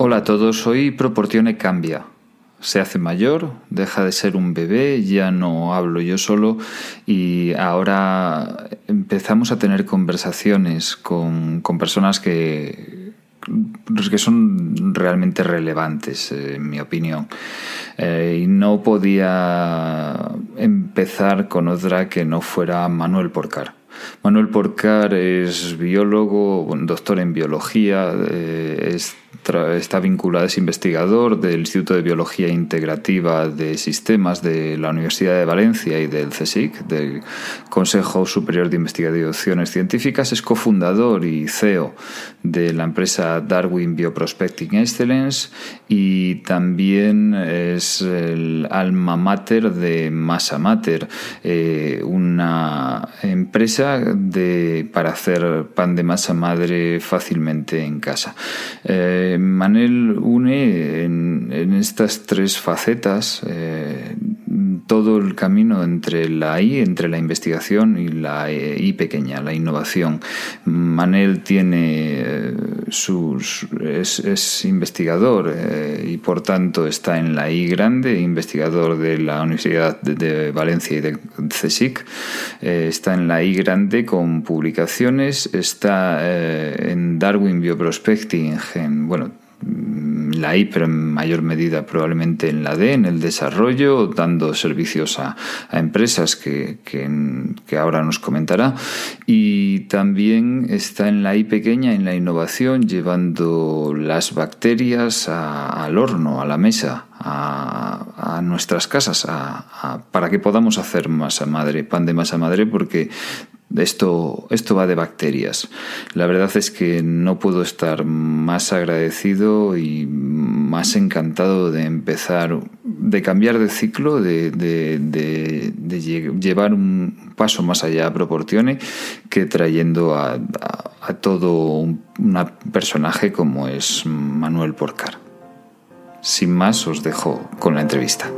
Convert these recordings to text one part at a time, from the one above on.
Hola a todos, hoy Proportione cambia. Se hace mayor, deja de ser un bebé, ya no hablo yo solo y ahora empezamos a tener conversaciones con, personas que, que son realmente relevantes, en mi opinión. Eh, y no podía empezar con otra que no fuera Manuel Porcar. Manuel Porcar es biólogo, doctor en biología, eh, es está vinculado, es investigador del Instituto de Biología Integrativa de Sistemas de la Universidad de Valencia y del CSIC, del Consejo Superior de Investigaciones Científicas, es cofundador y CEO de la empresa Darwin Bioprospecting Excellence y también es el alma mater de Masa Mater, eh, una empresa de, para hacer pan de masa madre fácilmente en casa. Eh, Manel une en, estas tres facetas eh, todo el camino entre la I, entre la investigación y la I pequeña, la innovación. Manel tiene eh, sus, es, investigador eh, y por tanto está en la I grande, investigador de la Universidad de, Valencia y de CSIC. está en la I grande con publicaciones, está en Darwin Bioprospecting, en, bueno, la I, pero en mayor medida probablemente en la D, en el desarrollo, dando servicios a, empresas que, que, ahora nos comentará. Y también está en la I pequeña, en la innovación, llevando las bacterias al horno, a la mesa, a, nuestras casas, para que podamos hacer masa madre, pan de masa madre, porque esto, esto va de bacterias. La verdad es que no puedo estar más agradecido y más encantado de empezar, de cambiar de ciclo, de, llevar un paso más allá a Proportione que trayendo a, todo un personaje como es Manuel Porcar. Sin más, os dejo con la entrevista.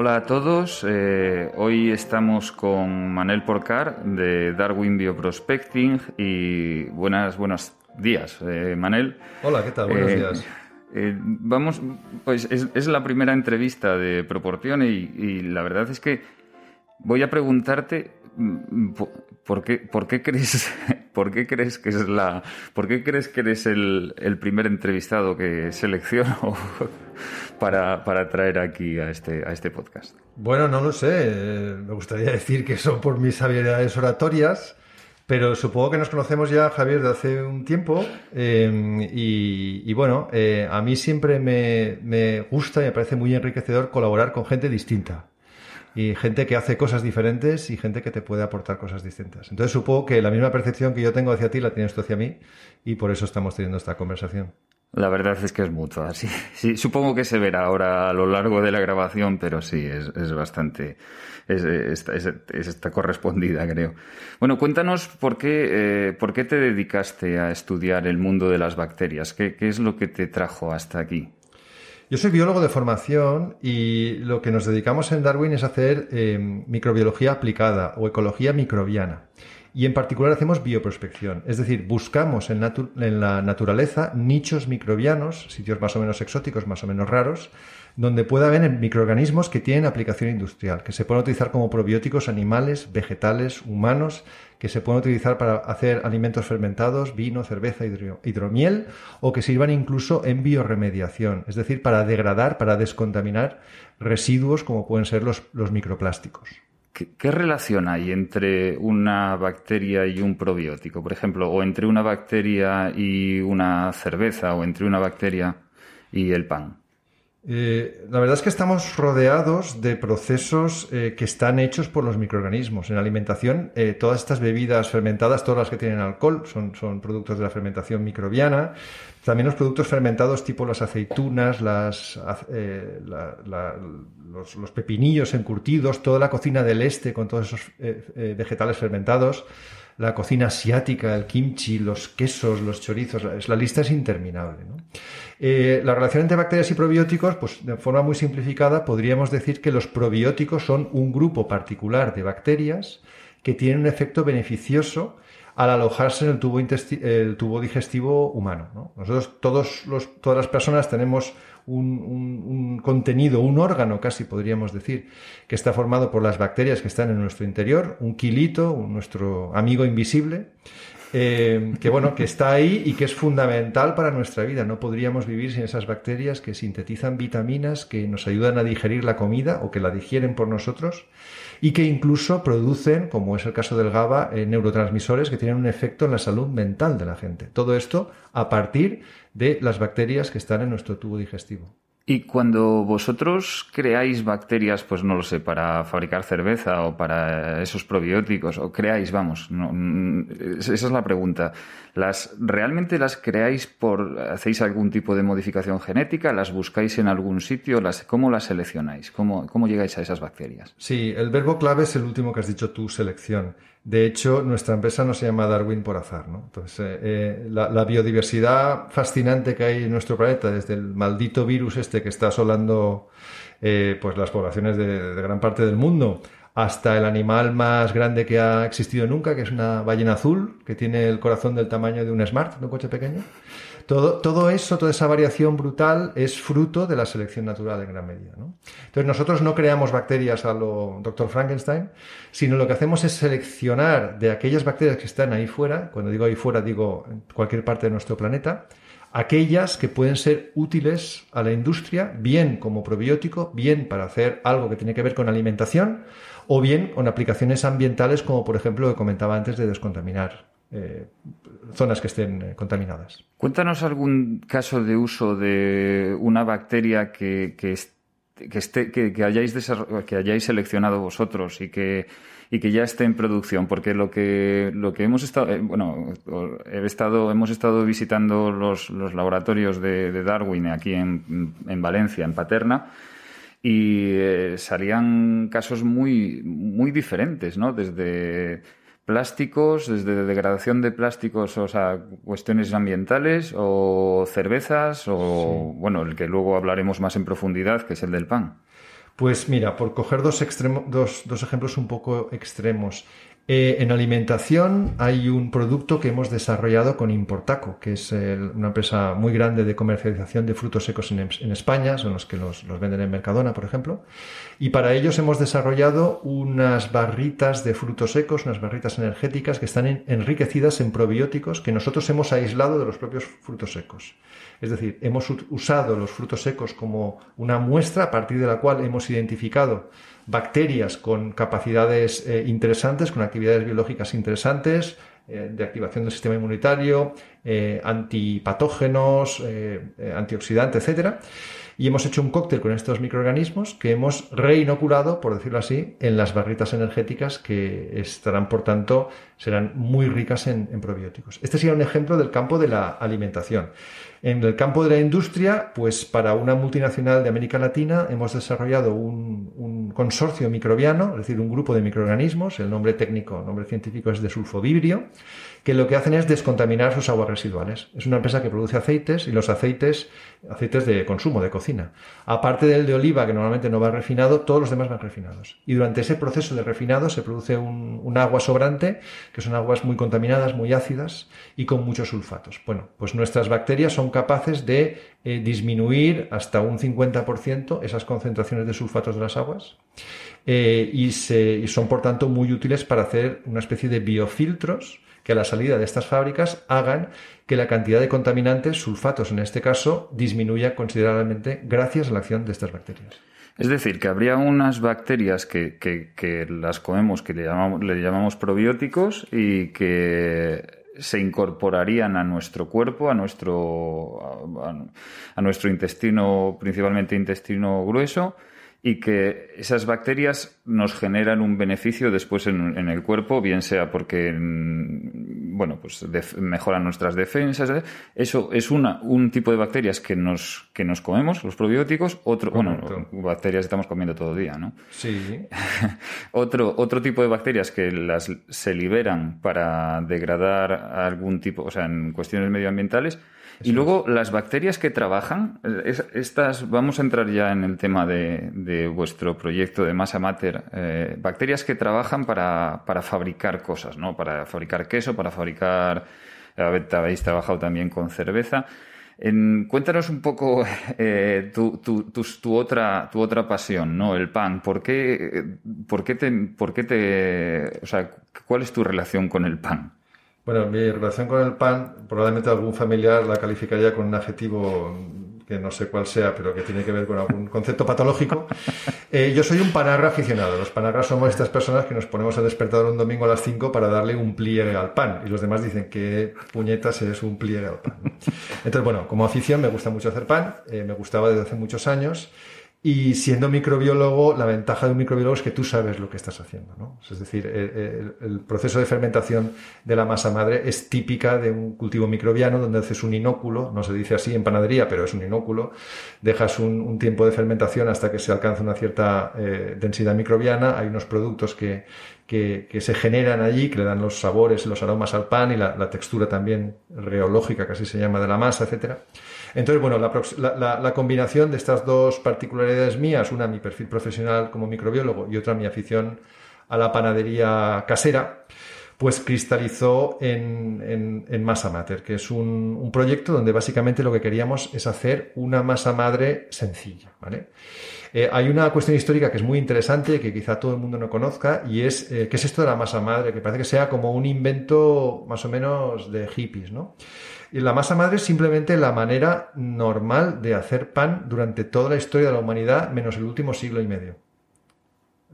Hola a todos, eh, hoy estamos con Manel Porcar de Darwin Bioprospecting y buenas, buenos días, eh, Manel. Hola, ¿qué tal? Buenos eh, días. vamos, pues es, la primera entrevista de Proporción y, la verdad es que voy a preguntarte mm, por qué, por qué crees, por qué crees que es la, por qué crees que eres el, el primer entrevistado que selecciono para, para, traer aquí a este, a este podcast? Bueno, no lo sé. Me gustaría decir que son por mis habilidades oratorias, pero supongo que nos conocemos ya, Javier, de hace un tiempo. Em, y, bueno, eh, a mí siempre me, me gusta y me parece muy enriquecedor colaborar con gente distinta y gente que hace cosas diferentes y gente que te puede aportar cosas distintas. Entonces supongo que la misma percepción que yo tengo hacia ti la tienes tú hacia mí y por eso estamos teniendo esta conversación. La verdad es que es mutua, sí. Supongo que se verá ahora a lo largo de la grabación, pero sí, es, bastante. Es, está correspondida, creo. Bueno, cuéntanos por qué, eh, por qué te dedicaste a estudiar el mundo de las bacterias. ¿Qué, qué es lo que te trajo hasta aquí? Yo soy biólogo de formación y lo que nos dedicamos en Darwin es hacer eh, microbiología aplicada o ecología microbiana y en particular hacemos bioprospección, es decir, buscamos en, la naturaleza nichos microbianos, sitios más o menos exóticos, más o menos raros, donde pueda haber microorganismos que tienen aplicación industrial, que se pueden utilizar como probióticos animales, vegetales, humanos, que se pueden utilizar para hacer alimentos fermentados, vino, cerveza, hidromiel, o que sirvan incluso en bioremediación, es decir, para degradar, para descontaminar residuos como pueden ser los microplásticos. ¿Qué, relación hay entre una bacteria y un probiótico, por ejemplo, o entre una bacteria y una cerveza, o entre una bacteria y el pan? Eh, la verdad es que estamos rodeados de procesos eh, que están hechos por los microorganismos. En alimentación, eh, todas estas bebidas fermentadas, todas las que tienen alcohol, son, productos de la fermentación microbiana. También los productos fermentados tipo las aceitunas, los, pepinillos encurtidos, toda la cocina del este con todos esos vegetales fermentados. La cocina asiática, el kimchi, los quesos, los chorizos, la lista es interminable. Eh, la relación entre bacterias y probióticos, pues de forma muy simplificada, podríamos decir que los probióticos son un grupo particular de bacterias que tienen un efecto beneficioso al alojarse en el tubo, digestivo humano. Nosotros, todas las personas tenemos un, contenido, un órgano casi podríamos decir, que está formado por las bacterias que están en nuestro interior, un quilito, nuestro amigo invisible, eh, que bueno, que está ahí y que es fundamental para nuestra vida. No podríamos vivir sin esas bacterias que sintetizan vitaminas, que nos ayudan a digerir la comida o que la digieren por nosotros y que incluso producen, como es el caso del GABA, eh, neurotransmisores que tienen un efecto en la salud mental de la gente. Todo esto a partir de las bacterias que están en nuestro tubo digestivo. Y cuando vosotros creáis bacterias, pues no lo sé, para fabricar cerveza o para esos probióticos, o creáis, vamos, esa es la pregunta. ¿Las, ¿Realmente las creáis por, hacéis algún tipo de modificación genética? ¿Las buscáis en algún sitio? Las, ¿Cómo las seleccionáis? ¿Cómo, ¿Cómo llegáis a esas bacterias? Sí, el verbo clave es el último que has dicho tú, selección. De hecho, nuestra empresa no se llama Darwin por azar. ¿no? Entonces, eh, eh, la, biodiversidad fascinante que hay en nuestro planeta, desde el maldito virus este que está asolando eh, pues las poblaciones de, de, gran parte del mundo, hasta el animal más grande que ha existido nunca, que es una ballena azul, que tiene el corazón del tamaño de un Smart, de un coche pequeño. Todo, todo eso, toda esa variación brutal es fruto de la selección natural en gran medida. Entonces nosotros no creamos bacterias a lo Dr. Frankenstein, sino lo que hacemos es seleccionar de aquellas bacterias que están ahí fuera, cuando digo ahí fuera digo en cualquier parte de nuestro planeta, aquellas que pueden ser útiles a la industria, bien como probiótico, bien para hacer algo que tiene que ver con alimentación, o bien con aplicaciones ambientales como por ejemplo lo que comentaba antes de descontaminar eh, zonas que estén eh, contaminadas. Cuéntanos algún caso de uso de una bacteria que, que, esté, que, hayáis que hayáis seleccionado vosotros y que, y que ya esté en producción, porque lo que, lo que hemos estado, eh, bueno, he estado, hemos estado visitando los, los laboratorios de, Darwin aquí en, en Valencia, en Paterna, y salían casos muy, muy diferentes, ¿no? Desde plásticos, desde degradación de plásticos, o sea, cuestiones ambientales o cervezas o, bueno, el que luego hablaremos más en profundidad, que es el del pan. Pues mira, por coger dos, dos, dos ejemplos un poco extremos. Eh, en alimentación hay un producto que hemos desarrollado con Importaco, que es una empresa muy grande de comercialización de frutos secos en, España, son los que los, venden en Mercadona, por ejemplo. Y para ellos hemos desarrollado unas barritas de frutos secos, unas barritas energéticas que están enriquecidas en probióticos que nosotros hemos aislado de los propios frutos secos. Es decir, hemos usado los frutos secos como una muestra a partir de la cual hemos identificado bacterias con capacidades eh, interesantes, con actividades biológicas interesantes, eh, de activación del sistema inmunitario, eh, antipatógenos, antioxidantes, etcétera. Y hemos hecho un cóctel con estos microorganismos que hemos reinoculado, por decirlo así, en las barritas energéticas que estarán, por tanto, serán muy ricas en, probióticos. Este sería un ejemplo del campo de la alimentación. En el campo de la industria, pues para una multinacional de América Latina hemos desarrollado un, consorcio microbiano, es decir, un grupo de microorganismos, el nombre técnico, el nombre científico es de sulfovibrio, que lo que hacen es descontaminar sus aguas residuales. Es una empresa que produce aceites y los aceites, aceites de consumo, de cocina. Aparte del de oliva, que normalmente no va refinado, todos los demás van refinados. Y durante ese proceso de refinado se produce un, agua sobrante, que son aguas muy contaminadas, muy ácidas y con muchos sulfatos. Bueno, pues nuestras bacterias son capaces de eh, disminuir hasta un 50% esas concentraciones de sulfatos de las aguas. Eh, y, y son por tanto muy útiles para hacer una especie de biofiltros que a la salida de estas fábricas hagan que la cantidad de contaminantes, sulfatos en este caso, disminuya considerablemente gracias a la acción de estas bacterias. Es decir, que habría unas bacterias que, que, las comemos, que le llamamos, probióticos y que se incorporarían a nuestro cuerpo, a nuestro, a nuestro intestino, principalmente intestino grueso, y que esas bacterias nos generan un beneficio después en, el cuerpo, bien sea porque bueno, pues mejoran nuestras defensas. ¿eh? Eso es una, un tipo de bacterias que nos, que nos comemos, los probióticos. Otro, bueno, bacterias estamos comiendo todo el día, ¿no? Sí. otro, otro tipo de bacterias que las se liberan para degradar algún tipo, o sea, en cuestiones medioambientales y luego las bacterias que trabajan, estas, vamos a entrar ya en el tema de, vuestro proyecto de masa mater, eh, bacterias que trabajan para, fabricar cosas, ¿no? Para fabricar queso, para fabricar, habéis trabajado también con cerveza. cuéntanos un poco eh, tu, tu, otra, tu otra pasión, ¿no? El pan. ¿Por qué, por qué te, por qué te, o sea, cuál es tu relación con el pan? Bueno, mi relación con el pan, probablemente algún familiar la calificaría con un adjetivo que no sé cuál sea, pero que tiene que ver con algún concepto patológico. Eh, yo soy un panagra aficionado. Los panagras somos estas personas que nos ponemos a despertar un domingo a las 5 para darle un pliegue al pan. Y los demás dicen que puñetas es un pliegue al pan. Entonces, bueno, como afición me gusta mucho hacer pan. Eh, me gustaba desde hace muchos años. Y siendo microbiólogo, la ventaja de un microbiólogo es que tú sabes lo que estás haciendo. ¿no? Es decir, el, proceso de fermentación de la masa madre es típica de un cultivo microbiano donde haces un inóculo, no se dice así en panadería, pero es un inóculo, dejas un, tiempo de fermentación hasta que se alcanza una cierta eh, densidad microbiana, hay unos productos que, que, se generan allí, que le dan los sabores, los aromas al pan y la, la textura también reológica, que así se llama, de la masa, etcétera. Entonces, bueno, la, combinación de estas dos particularidades mías, una mi perfil profesional como microbiólogo y otra mi afición a la panadería casera, pues cristalizó en, Masa Mater, que es un, proyecto donde básicamente lo que queríamos es hacer una masa madre sencilla. Eh, hay una cuestión histórica que es muy interesante, que quizá todo el mundo no conozca, y es eh, qué es esto de la masa madre, que parece que sea como un invento más o menos de hippies, ¿no? Y la masa madre es simplemente la manera normal de hacer pan durante toda la historia de la humanidad, menos el último siglo y medio.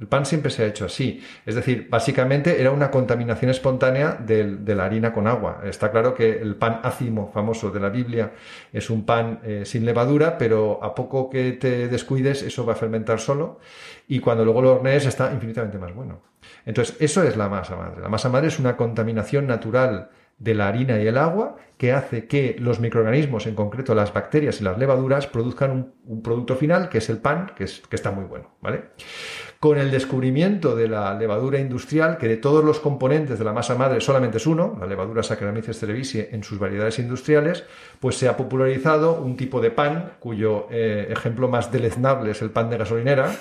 El pan siempre se ha hecho así. Es decir, básicamente era una contaminación espontánea de, la harina con agua. Está claro que el pan ácimo famoso de la Biblia es un pan eh, sin levadura, pero a poco que te descuides eso va a fermentar solo y cuando luego lo hornees está infinitamente más bueno. Entonces, eso es la masa madre. La masa madre es una contaminación natural de la harina y el agua que hace que los microorganismos, en concreto las bacterias y las levaduras, produzcan un, producto final que es el pan, que, es, que está muy bueno. ¿vale? Con el descubrimiento de la levadura industrial, que de todos los componentes de la masa madre solamente es uno, la levadura Saccharomyces cerevisiae en sus variedades industriales, pues se ha popularizado un tipo de pan cuyo eh, ejemplo más deleznable es el pan de gasolinera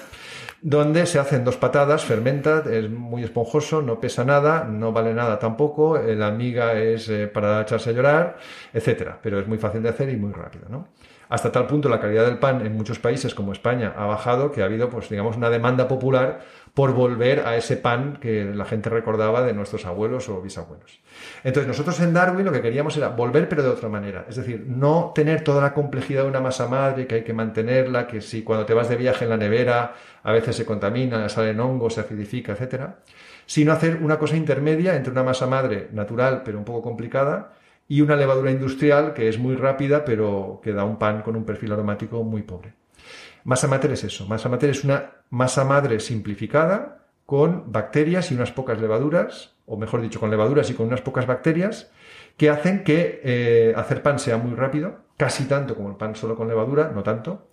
donde se hacen dos patadas, fermenta, es muy esponjoso, no pesa nada, no vale nada tampoco, eh, la miga es eh, para echarse a llorar, etcétera, pero es muy fácil de hacer y muy rápido, ¿no? Hasta tal punto la calidad del pan en muchos países como España ha bajado que ha habido, pues digamos, una demanda popular por volver a ese pan que la gente recordaba de nuestros abuelos o bisabuelos. Entonces, nosotros en Darwin lo que queríamos era volver, pero de otra manera. Es decir, no tener toda la complejidad de una masa madre, que hay que mantenerla, que si cuando te vas de viaje en la nevera a veces se contamina, salen hongos, se acidifica, etc. Sino hacer una cosa intermedia entre una masa madre natural, pero un poco complicada, y una levadura industrial que es muy rápida, pero que da un pan con un perfil aromático muy pobre. Masa mater es eso. Masa mater es una masa madre simplificada con bacterias y unas pocas levaduras, o mejor dicho, con levaduras y con unas pocas bacterias, que hacen que eh, hacer pan sea muy rápido, casi tanto como el pan solo con levadura, no tanto,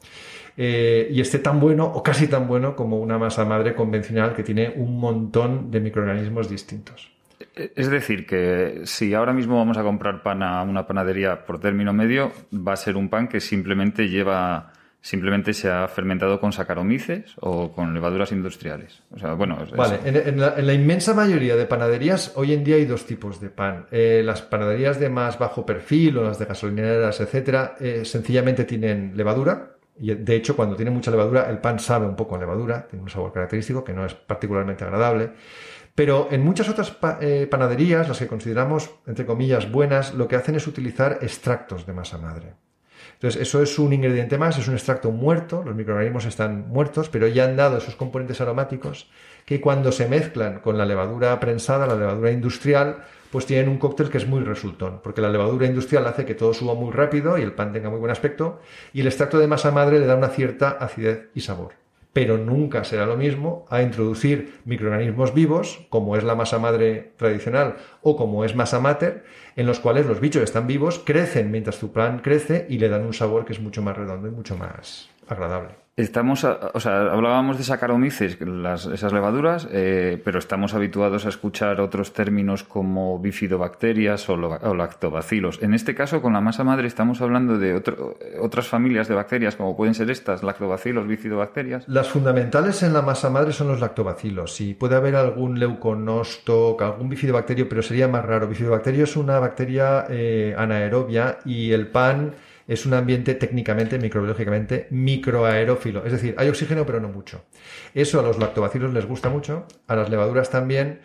eh, y esté tan bueno o casi tan bueno como una masa madre convencional que tiene un montón de microorganismos distintos. Es decir, que si ahora mismo vamos a comprar pan a una panadería por término medio, va a ser un pan que simplemente lleva simplemente se ha fermentado con sacaromices o con levaduras industriales. O sea, bueno, vale, en, la, inmensa mayoría de panaderías hoy en día hay dos tipos de pan. Eh, las panaderías de más bajo perfil o las de gasolineras, etcétera, eh, sencillamente tienen levadura. Y de hecho, cuando tiene mucha levadura, el pan sabe un poco a levadura, tiene un sabor característico que no es particularmente agradable. Pero en muchas otras eh, panaderías, las que consideramos, entre comillas, buenas, lo que hacen es utilizar extractos de masa madre. Entonces, eso es un ingrediente más, es un extracto muerto, los microorganismos están muertos, pero ya han dado esos componentes aromáticos que cuando se mezclan con la levadura prensada, la levadura industrial, pues tienen un cóctel que es muy resultón, porque la levadura industrial hace que todo suba muy rápido y el pan tenga muy buen aspecto, y el extracto de masa madre le da una cierta acidez y sabor. Pero nunca será lo mismo a introducir microorganismos vivos, como es la masa madre tradicional o como es masa mater, en los cuales los bichos están vivos, crecen mientras tu plan crece y le dan un sabor que es mucho más redondo y mucho más agradable. Estamos, o sea, hablábamos de Saccharomyces, las, esas levaduras, eh, pero estamos habituados a escuchar otros términos como bifidobacterias o, lactobacilos. En este caso, con la masa madre, estamos hablando de otras familias de bacterias, como pueden ser estas, lactobacilos, bifidobacterias. Las fundamentales en la masa madre son los lactobacilos. Sí, puede haber algún leuconostoc, algún bifidobacterio, pero sería más raro. Bifidobacterio es una bacteria eh, anaerobia y el pan es un ambiente técnicamente, microbiológicamente, microaerófilo. Es decir, hay oxígeno, pero no mucho. Eso a los lactobacilos les gusta mucho, a las levaduras también,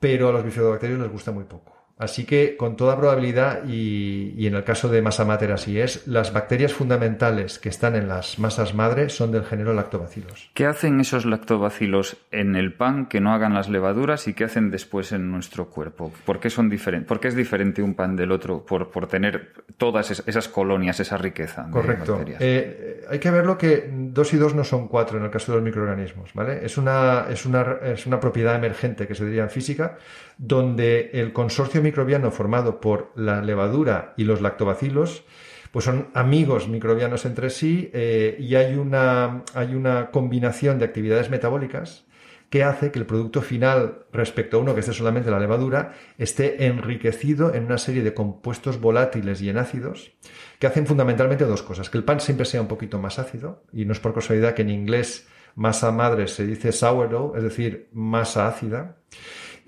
pero a los bifidobacterios les gusta muy poco. Así que, con toda probabilidad, y, en el caso de masa mater así es, las bacterias fundamentales que están en las masas madre son del género lactobacilos. ¿Qué hacen esos lactobacilos en el pan que no hagan las levaduras y qué hacen después en nuestro cuerpo? ¿Por qué son diferentes? ¿Por qué es diferente un pan del otro por, por tener todas esas colonias, esa riqueza? Correcto. Eh, hay que verlo que dos y dos no son cuatro en el caso de los microorganismos, ¿vale? Es una, es una, es una propiedad emergente que se diría en física donde el consorcio microbiano formado por la levadura y los lactobacilos pues son amigos microbianos entre sí eh, y hay una, hay una combinación de actividades metabólicas que hace que el producto final respecto a uno que esté solamente la levadura esté enriquecido en una serie de compuestos volátiles y en ácidos que hacen fundamentalmente dos cosas, que el pan siempre sea un poquito más ácido y no es por casualidad que en inglés masa madre se dice sourdough, es decir, masa ácida,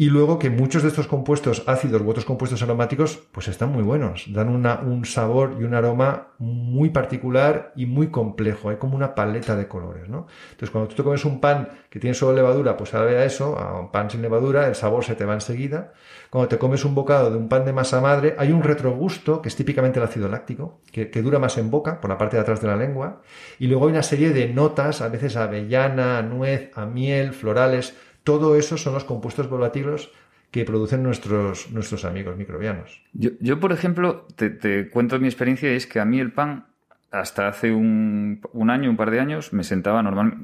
y luego que muchos de estos compuestos ácidos u otros compuestos aromáticos pues están muy buenos, dan un sabor y un aroma muy particular y muy complejo, hay como una paleta de colores, ¿no? Entonces cuando tú te comes un pan que tiene solo levadura, pues sabe a eso, a un pan sin levadura, el sabor se te va enseguida. Cuando te comes un bocado de un pan de masa madre, hay un retrogusto, que es típicamente el ácido láctico, que, que dura más en boca, por la parte de atrás de la lengua, y luego hay una serie de notas, a veces avellana, a nuez, a miel, florales, todo eso son los compuestos volátiles que producen nuestros, nuestros amigos microbianos. Yo, por ejemplo, te, cuento mi experiencia es que a mí el pan, hasta hace un, año, un par de años, me sentaba normal,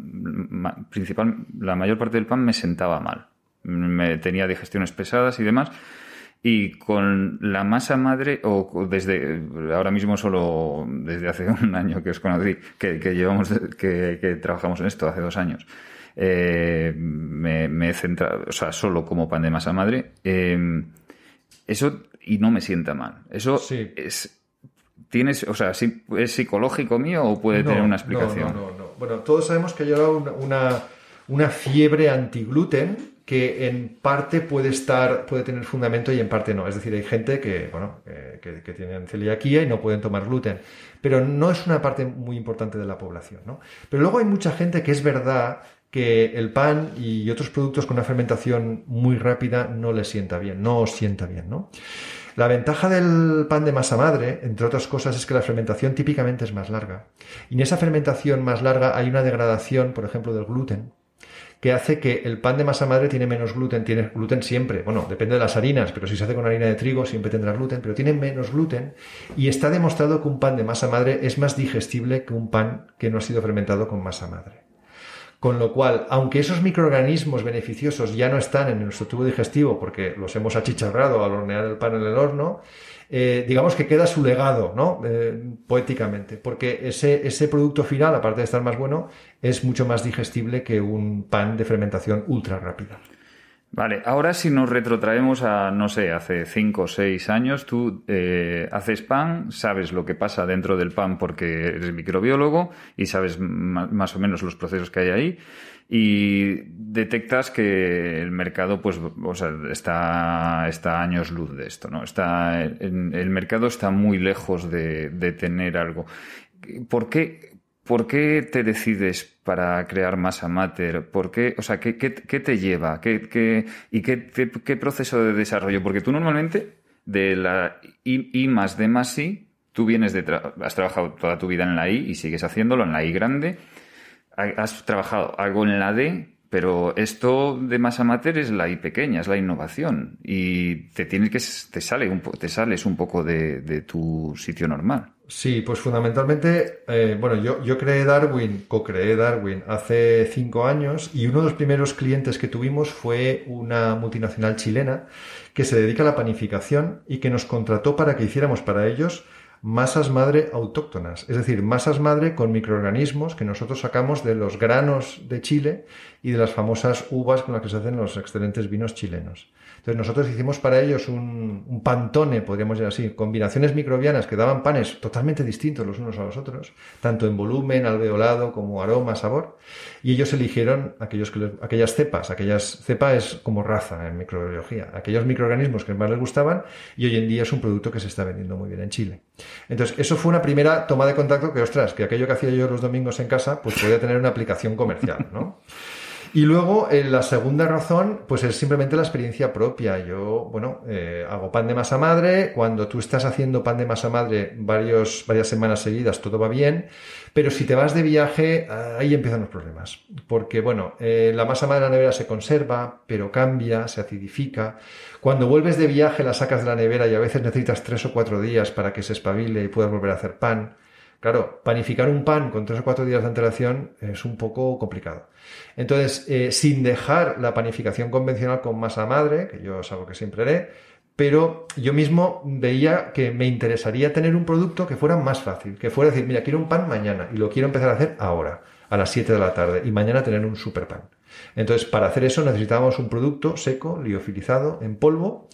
principal, la mayor parte del pan me sentaba mal. Me tenía digestiones pesadas y demás. Y con la masa madre, o desde ahora mismo solo desde hace un año que os conocí, que, llevamos, que, que trabajamos en esto, hace dos años, eh, me, he centrado, o sea, solo como pan de masa madre. Eh, eso, y no me sienta mal. Eso es. ¿Tienes, o sea, es psicológico mío o puede tener una explicación? No, no, no, Bueno, todos sabemos que hay una, una, una fiebre antigluten que en parte puede estar, puede tener fundamento y en parte no. Es decir, hay gente que, bueno, que, que, tienen celiaquía y no pueden tomar gluten. Pero no es una parte muy importante de la población, ¿no? Pero luego hay mucha gente que es verdad que el pan y otros productos con una fermentación muy rápida no les sienta bien, no os sienta bien, ¿no? La ventaja del pan de masa madre, entre otras cosas, es que la fermentación típicamente es más larga. Y en esa fermentación más larga hay una degradación, por ejemplo, del gluten, que hace que el pan de masa madre tiene menos gluten, tiene gluten siempre, bueno, depende de las harinas, pero si se hace con harina de trigo siempre tendrá gluten, pero tiene menos gluten y está demostrado que un pan de masa madre es más digestible que un pan que no ha sido fermentado con masa madre. Con lo cual, aunque esos microorganismos beneficiosos ya no están en nuestro tubo digestivo porque los hemos achicharrado al hornear el pan en el horno, eh, digamos que queda su legado, ¿no? Eh, poéticamente, porque ese, ese producto final, aparte de estar más bueno, es mucho más digestible que un pan de fermentación ultra rápida. Vale, ahora si nos retrotraemos a, no sé, hace cinco o seis años, tú eh, haces pan, sabes lo que pasa dentro del pan porque eres microbiólogo y sabes más o menos los procesos que hay ahí y detectas que el mercado pues o sea, está, está años luz de esto, ¿no? Está, el, mercado está muy lejos de, de tener algo. ¿Por qué, ¿Por qué te decides para crear masa mater? ¿Por qué, o sea, qué, te lleva? ¿Qué, ¿Y qué, proceso de desarrollo? Porque tú normalmente de la I, más D más I, tú vienes de... has trabajado toda tu vida en la I y sigues haciéndolo en la I grande. Has trabajado algo en la D, pero esto de masa mater es la I pequeña, es la innovación y te tienes que te sale un te sales un poco de, tu sitio normal. Sí, pues fundamentalmente, eh, bueno, yo, yo creé Darwin, co-creé Darwin hace cinco años y uno de los primeros clientes que tuvimos fue una multinacional chilena que se dedica a la panificación y que nos contrató para que hiciéramos para ellos masas madre autóctonas, es decir, masas madre con microorganismos que nosotros sacamos de los granos de Chile y de las famosas uvas con las que se hacen los excelentes vinos chilenos. Entonces nosotros hicimos para ellos un, pantone, podríamos decir así, combinaciones microbianas que daban panes totalmente distintos los unos a los otros, tanto en volumen, alveolado, como aroma, sabor, y ellos eligieron aquellos que aquellas cepas, aquellas cepa es como raza en microbiología, aquellos microorganismos que más les gustaban y hoy en día es un producto que se está vendiendo muy bien en Chile. Entonces, eso fue una primera toma de contacto que, ostras, que aquello que hacía yo los domingos en casa, pues podía tener una aplicación comercial, ¿no? Y luego, eh, la segunda razón, pues es simplemente la experiencia propia. Yo, bueno, eh, hago pan de masa madre. Cuando tú estás haciendo pan de masa madre varios, varias semanas seguidas, todo va bien. Pero si te vas de viaje, ahí empiezan los problemas. Porque, bueno, eh, la masa madre de la nevera se conserva, pero cambia, se acidifica. Cuando vuelves de viaje, la sacas de la nevera y a veces necesitas tres o cuatro días para que se espabile y puedas volver a hacer pan. Claro, panificar un pan con tres o cuatro días de antelación es un poco complicado. Entonces, eh, sin dejar la panificación convencional con masa madre, que yo es algo que siempre haré, pero yo mismo veía que me interesaría tener un producto que fuera más fácil, que fuera decir, mira, quiero un pan mañana y lo quiero empezar a hacer ahora, a las 7 de la tarde, y mañana tener un super pan. Entonces, para hacer eso necesitábamos un producto seco, liofilizado, en polvo,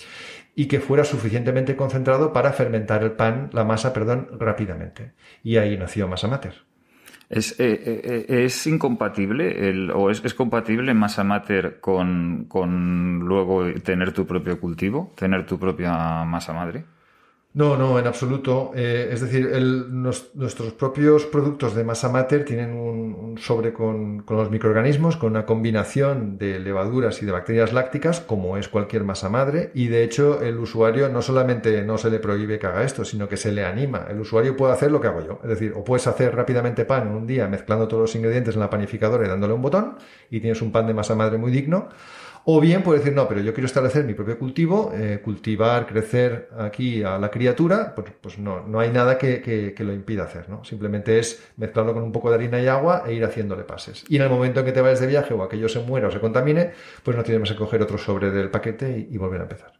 y que fuera suficientemente concentrado para fermentar el pan, la masa, perdón, rápidamente. Y ahí nació Masa Mater. ¿Es, eh, eh, eh, ¿es incompatible el, o es, es, compatible Masa Mater con, con luego tener tu propio cultivo, tener tu propia masa madre? No, no, en absoluto. Eh, es decir, nuestros propios productos de masa mater tienen un, sobre con, los microorganismos, con una combinación de levaduras y de bacterias lácticas, como es cualquier masa madre, y de hecho el usuario no solamente no se le prohíbe que haga esto, sino que se le anima. El usuario puede hacer lo que hago yo. Es decir, o puedes hacer rápidamente pan un día mezclando todos los ingredientes en la panificadora y dándole un botón, y tienes un pan de masa madre muy digno, o bien puede decir, no, pero yo quiero establecer mi propio cultivo, eh, cultivar, crecer aquí a la criatura, pues, pues no, no hay nada que, lo impida hacer, ¿no? Simplemente es mezclarlo con un poco de harina y agua e ir haciéndole pases. Y en el momento en que te vayas de viaje o aquello se muera o se contamine, pues no tienes que coger otro sobre del paquete y, volver a empezar.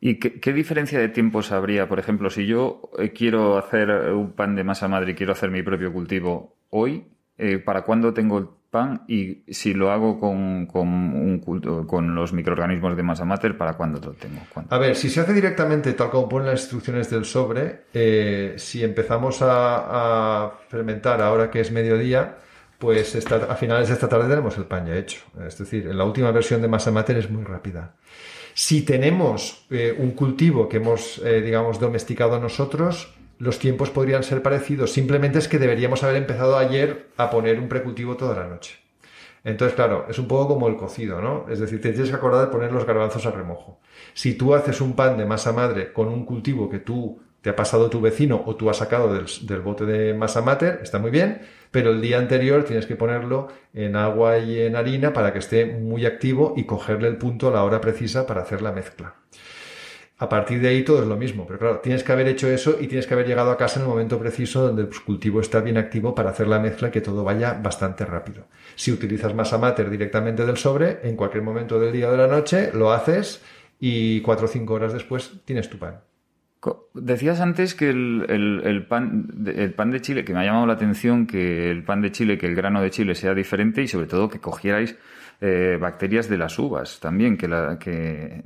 ¿Y qué, diferencia de tiempos habría, por ejemplo, si yo eh, quiero hacer un pan de masa madre y quiero hacer mi propio cultivo hoy, eh, ¿para cuándo tengo y si lo hago con, con, un, con los microorganismos de masa mater, ¿para cuándo lo tengo? A ver, si se hace directamente tal como ponen las instrucciones del sobre, eh, si empezamos a, fermentar ahora que es mediodía, pues a finales de esta tarde tenemos el pan ya hecho. Es decir, en la última versión de masa mater es muy rápida. Si tenemos eh, un cultivo que hemos, eh, digamos, domesticado nosotros, los tiempos podrían ser parecidos. Simplemente es que deberíamos haber empezado ayer a poner un precultivo toda la noche. Entonces, claro, es un poco como el cocido, ¿no? Es decir, te tienes que acordar de poner los garbanzos a remojo. Si tú haces un pan de masa madre con un cultivo que tú te ha pasado tu vecino o tú has sacado del, del, bote de masa mater, está muy bien, pero el día anterior tienes que ponerlo en agua y en harina para que esté muy activo y cogerle el punto a la hora precisa para hacer la mezcla. A partir de ahí todo es lo mismo, pero claro, tienes que haber hecho eso y tienes que haber llegado a casa en el momento preciso donde el cultivo está bien activo para hacer la mezcla y que todo vaya bastante rápido. Si utilizas masa mater directamente del sobre, en cualquier momento del día o de la noche lo haces y cuatro o cinco horas después tienes tu pan. Decías antes que el, pan, el pan de Chile, que me ha llamado la atención que el pan de Chile, que el grano de Chile sea diferente y sobre todo que cogierais eh, bacterias de las uvas también, que, la, que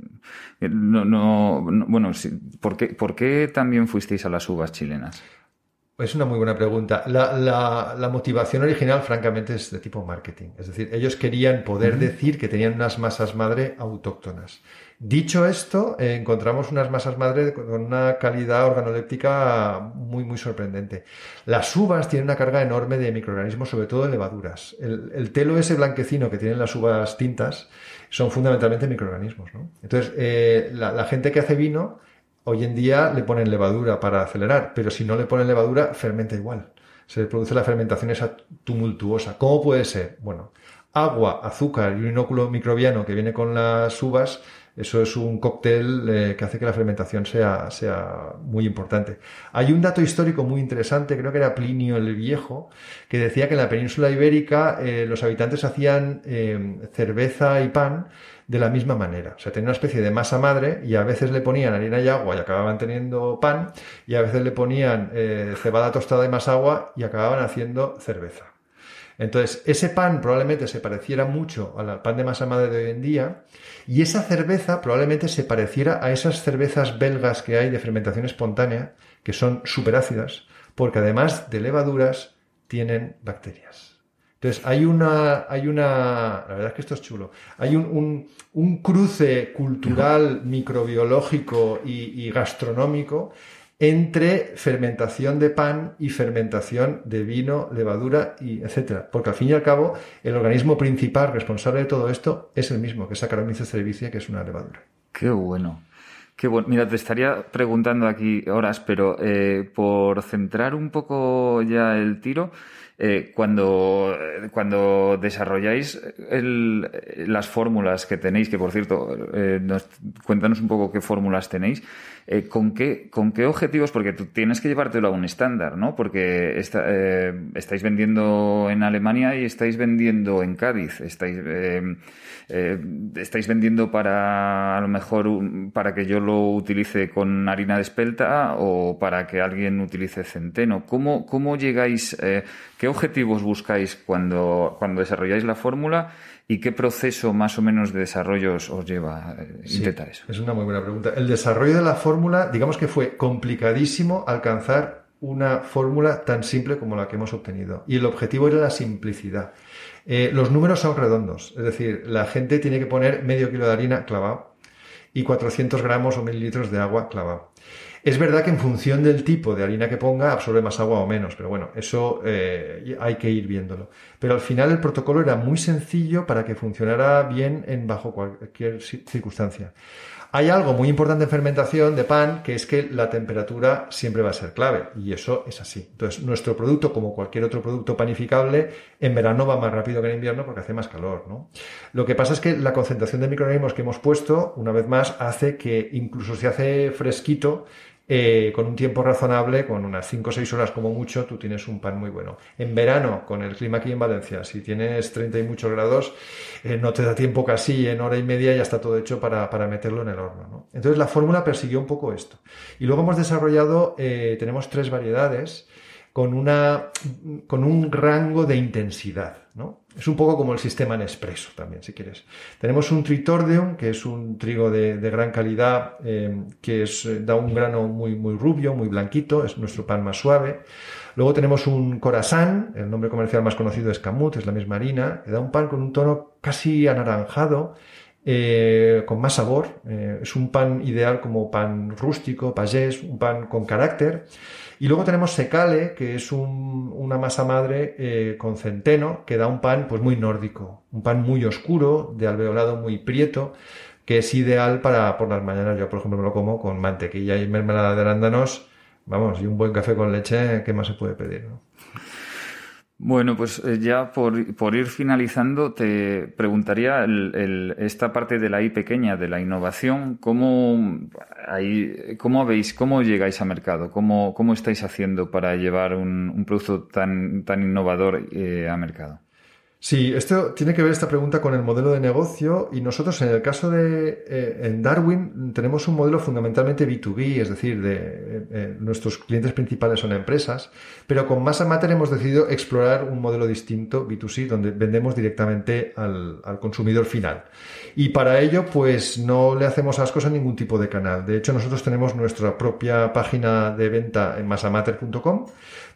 no, no, bueno, ¿por qué, ¿por qué también fuisteis a las uvas chilenas? Es una muy buena pregunta. La, la, la, motivación original, francamente, es de tipo marketing. Es decir, ellos querían poder decir que tenían unas masas madre autóctonas. Dicho esto, eh, encontramos unas masas madre con una calidad organoléptica muy, muy sorprendente. Las uvas tienen una carga enorme de microorganismos, sobre todo de levaduras. El, telo ese blanquecino que tienen las uvas tintas son fundamentalmente microorganismos. Entonces, eh, la, gente que hace vino, hoy en día le ponen levadura para acelerar, pero si no le ponen levadura, fermenta igual. Se produce la fermentación esa tumultuosa. ¿Cómo puede ser? Bueno, agua, azúcar y un inóculo microbiano que viene con las uvas, eso es un cóctel eh, que hace que la fermentación sea, sea muy importante. Hay un dato histórico muy interesante, creo que era Plinio el Viejo, que decía que en la península ibérica eh, los habitantes hacían eh, cerveza y pan de la misma manera. O sea, tenían una especie de masa madre y a veces le ponían harina y agua y acababan teniendo pan y a veces le ponían cebada tostada y más agua y acababan haciendo cerveza. Entonces, ese pan probablemente se pareciera mucho al pan de masa madre de hoy en día y esa cerveza probablemente se pareciera a esas cervezas belgas que hay de fermentación espontánea, que son ácidas, porque además de levaduras tienen bacterias. Entonces, hay una, hay una, la verdad es que esto es chulo, hay un, cruce cultural, microbiológico y gastronómico entre fermentación de pan y fermentación de vino, levadura y etcétera. Porque al fin y al cabo, el organismo principal responsable de todo esto es el mismo, que es Saccharomyces cerevisiae, que es una levadura. Qué bueno. Qué bueno. Mira, te estaría preguntando aquí horas, pero eh, por centrar un poco ya el tiro, eh, cuando, cuando desarrolláis las fórmulas que tenéis, que por cierto, eh, cuéntanos un poco qué fórmulas tenéis, eh, ¿con, qué, ¿con qué objetivos? Porque tú tienes que llevártelo a un estándar, ¿no? Porque estáis vendiendo en Alemania y estáis vendiendo en Cádiz, estáis, estáis vendiendo para, a lo mejor, para que yo lo utilice con harina de espelta o para que alguien utilice centeno. ¿Cómo, cómo llegáis, qué objetivos buscáis cuando, cuando desarrolláis la fórmula y qué proceso más o menos de desarrollo os, lleva a intentar eso? Es una muy buena pregunta. El desarrollo de la fórmula, digamos que fue complicadísimo alcanzar una fórmula tan simple como la que hemos obtenido. Y el objetivo era la simplicidad. Eh, los números son redondos, es decir, la gente tiene que poner medio kilo de harina clavado y 400 gramos o mililitros de agua clavado. Es verdad que en función del tipo de harina que ponga absorbe más agua o menos, pero bueno, eso eh, hay que ir viéndolo. Pero al final el protocolo era muy sencillo para que funcionara bien en bajo cualquier circunstancia. Hay algo muy importante en fermentación de pan, que es que la temperatura siempre va a ser clave, y eso es así. Entonces, nuestro producto, como cualquier otro producto panificable, en verano va más rápido que en invierno porque hace más calor, ¿no? Lo que pasa es que la concentración de microorganismos que hemos puesto, una vez más, hace que incluso si hace fresquito, eh, con un tiempo razonable, con unas 5 o 6 horas como mucho, tú tienes un pan muy bueno. En verano, con el clima aquí en Valencia, si tienes 30 y muchos grados, eh, no te da tiempo casi, en hora y media ya está todo hecho para, meterlo en el horno. Entonces la fórmula persiguió un poco esto. Y luego hemos desarrollado, eh, tenemos tres variedades con, una, con un rango de intensidad. ¿no? Es un poco como el sistema Nespresso también, si quieres. Tenemos un Tritordeum, que es un trigo de, gran calidad, eh, que es, eh, da un grano muy, muy rubio, muy blanquito, es nuestro pan más suave. Luego tenemos un Corazán, el nombre comercial más conocido es Camut, es la misma harina, que da un pan con un tono casi anaranjado, eh, con más sabor. es un pan ideal como pan rústico, payés, un pan con carácter. Y luego tenemos secale, que es una masa madre eh, con centeno, que da un pan pues muy nórdico, un pan muy oscuro, de alveolado muy prieto, que es ideal para por las mañanas. Yo, por ejemplo, me lo como con mantequilla y mermelada de arándanos, vamos, y un buen café con leche, ¿qué más se puede pedir? Bueno, pues eh, ya por, ir finalizando, te preguntaría esta parte de la I pequeña, de la innovación, ¿cómo, ahí, cómo veis, cómo llegáis a mercado? ¿Cómo, cómo estáis haciendo para llevar un, producto tan, tan innovador eh, a mercado? Sí, esto tiene que ver esta pregunta con el modelo de negocio y nosotros en el caso de eh, en Darwin tenemos un modelo fundamentalmente B2B, es decir, de eh, eh, nuestros clientes principales son empresas, pero con Masa Matter hemos decidido explorar un modelo distinto B2C donde vendemos directamente al, al consumidor final. Y para ello, pues no le hacemos ascos a ningún tipo de canal. De hecho, nosotros tenemos nuestra propia página de venta en masamater.com,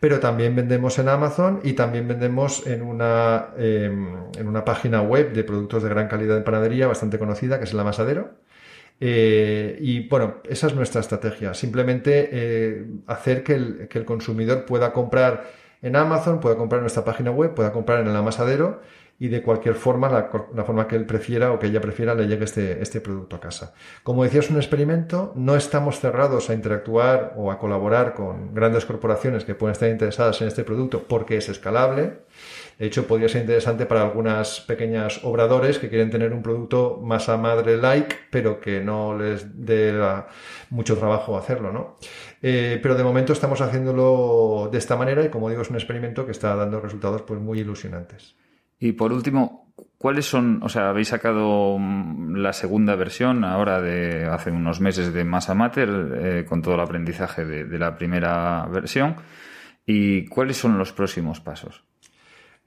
pero también vendemos en Amazon y también vendemos en una, em, en una página web de productos de gran calidad de panadería bastante conocida, que es el Amasadero. Eh, y bueno, esa es nuestra estrategia. Simplemente eh, hacer que el, que el consumidor pueda comprar en Amazon, pueda comprar en nuestra página web, pueda comprar en el amasadero y de cualquier forma, la, forma que él prefiera o que ella prefiera, le llegue este, este producto a casa. Como decía, es un experimento, no estamos cerrados a interactuar o a colaborar con grandes corporaciones que pueden estar interesadas en este producto porque es escalable. De hecho, podría ser interesante para algunas pequeñas obradores que quieren tener un producto masa madre like, pero que no les dé mucho trabajo hacerlo, ¿no? Eh, pero de momento estamos haciéndolo de esta manera y, como digo, es un experimento que está dando resultados pues, muy ilusionantes. Y por último, ¿cuáles son, o sea, habéis sacado mm, la segunda versión ahora de hace unos meses de Masa Matter eh, con todo el aprendizaje de, la primera versión? ¿Y cuáles son los próximos pasos?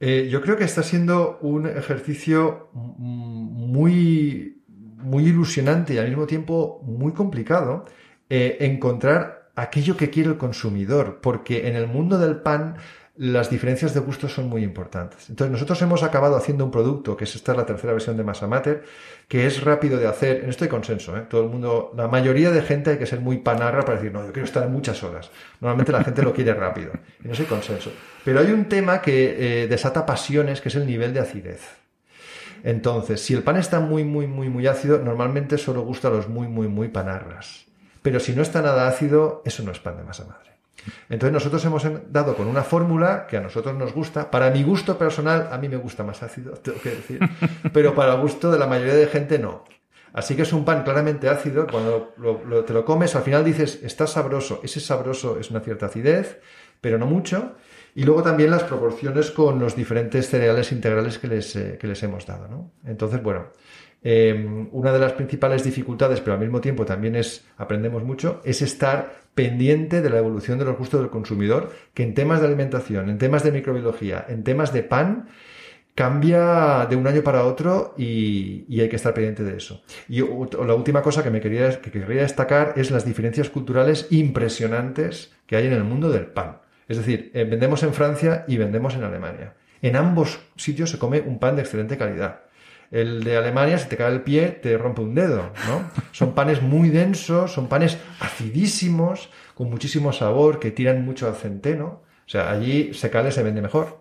Eh, yo creo que está siendo un ejercicio muy, muy ilusionante y al mismo tiempo muy complicado eh, encontrar aquello que quiere el consumidor, porque en el mundo del pan las diferencias de gusto son muy importantes. Entonces, nosotros hemos acabado haciendo un producto, que es esta es la tercera versión de Masa Mater, que es rápido de hacer. En esto hay consenso, ¿eh? Todo el mundo, la mayoría de gente hay que ser muy panarra para decir, no, yo quiero estar en muchas horas. Normalmente la gente lo quiere rápido. Y no hay consenso. Pero hay un tema que eh, desata pasiones, que es el nivel de acidez. Entonces, si el pan está muy, muy, muy, muy ácido, normalmente solo gusta a los muy, muy, muy panarras. Pero si no está nada ácido, eso no es pan de masa madre. Entonces nosotros hemos dado con una fórmula que a nosotros nos gusta. Para mi gusto personal, a mí me gusta más ácido, tengo que decir, pero para el gusto de la mayoría de gente no. Así que es un pan claramente ácido. Cuando te lo comes, al final dices, está sabroso. Ese sabroso es una cierta acidez, pero no mucho. Y luego también las proporciones con los diferentes cereales integrales que les, eh, que les hemos dado. ¿no? Entonces, bueno, Em, una de las principales dificultades, pero al mismo tiempo también es, aprendemos mucho, es estar pendiente de la evolución de los gustos del consumidor, que en temas de alimentación, en temas de microbiología, en temas de pan, cambia de un año para otro y, hay que estar pendiente de eso. Y la última cosa que me quería, que quería destacar es las diferencias culturales impresionantes que hay en el mundo del pan. Es decir, eh, vendemos en Francia y vendemos en Alemania. En ambos sitios se come un pan de excelente calidad. El de Alemania, si te cae el pie, te rompe un dedo, ¿no? Son panes muy densos, son panes acidísimos, con muchísimo sabor, que tiran mucho al centeno. O sea, allí secales se vende mejor.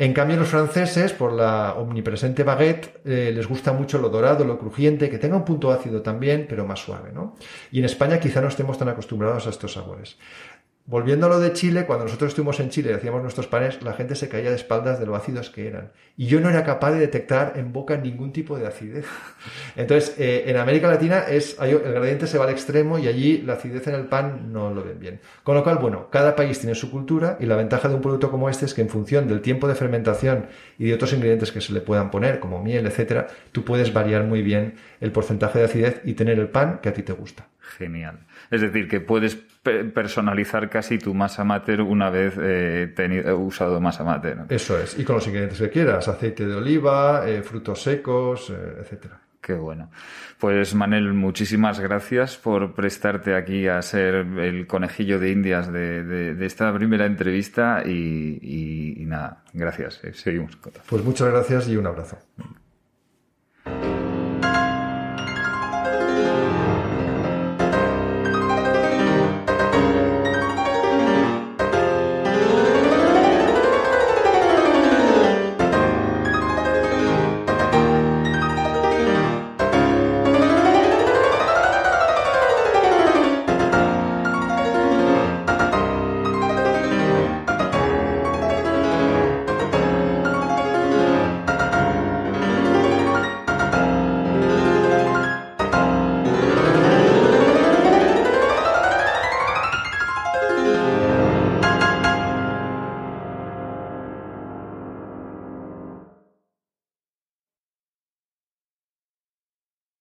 En cambio, los franceses, por la omnipresente baguette, eh, les gusta mucho lo dorado, lo crujiente, que tenga un punto ácido también, pero más suave, ¿no? Y en España quizá no estemos tan acostumbrados a estos sabores. Volviendo a lo de Chile, cuando nosotros estuvimos en Chile y hacíamos nuestros panes, la gente se caía de espaldas de lo ácidos que eran. Y yo no era capaz de detectar en boca ningún tipo de acidez. Entonces, eh, en América Latina es, el gradiente se va al extremo y allí la acidez en el pan no lo ven bien. Con lo cual, bueno, cada país tiene su cultura y la ventaja de un producto como este es que en función del tiempo de fermentación y de otros ingredientes que se le puedan poner, como miel, etcétera, tú puedes variar muy bien el porcentaje de acidez y tener el pan que a ti te gusta. Genial. Es decir, que puedes personalizar casi tu masa mater una vez eh, tenido, usado masa mater. Eso es, y con los ingredientes que quieras, aceite de oliva, eh, frutos secos, eh, etcétera. Qué bueno. Pues Manel, muchísimas gracias por prestarte aquí a ser el conejillo de indias de, esta primera entrevista y, y nada, gracias. seguimos. Pues muchas gracias y un abrazo.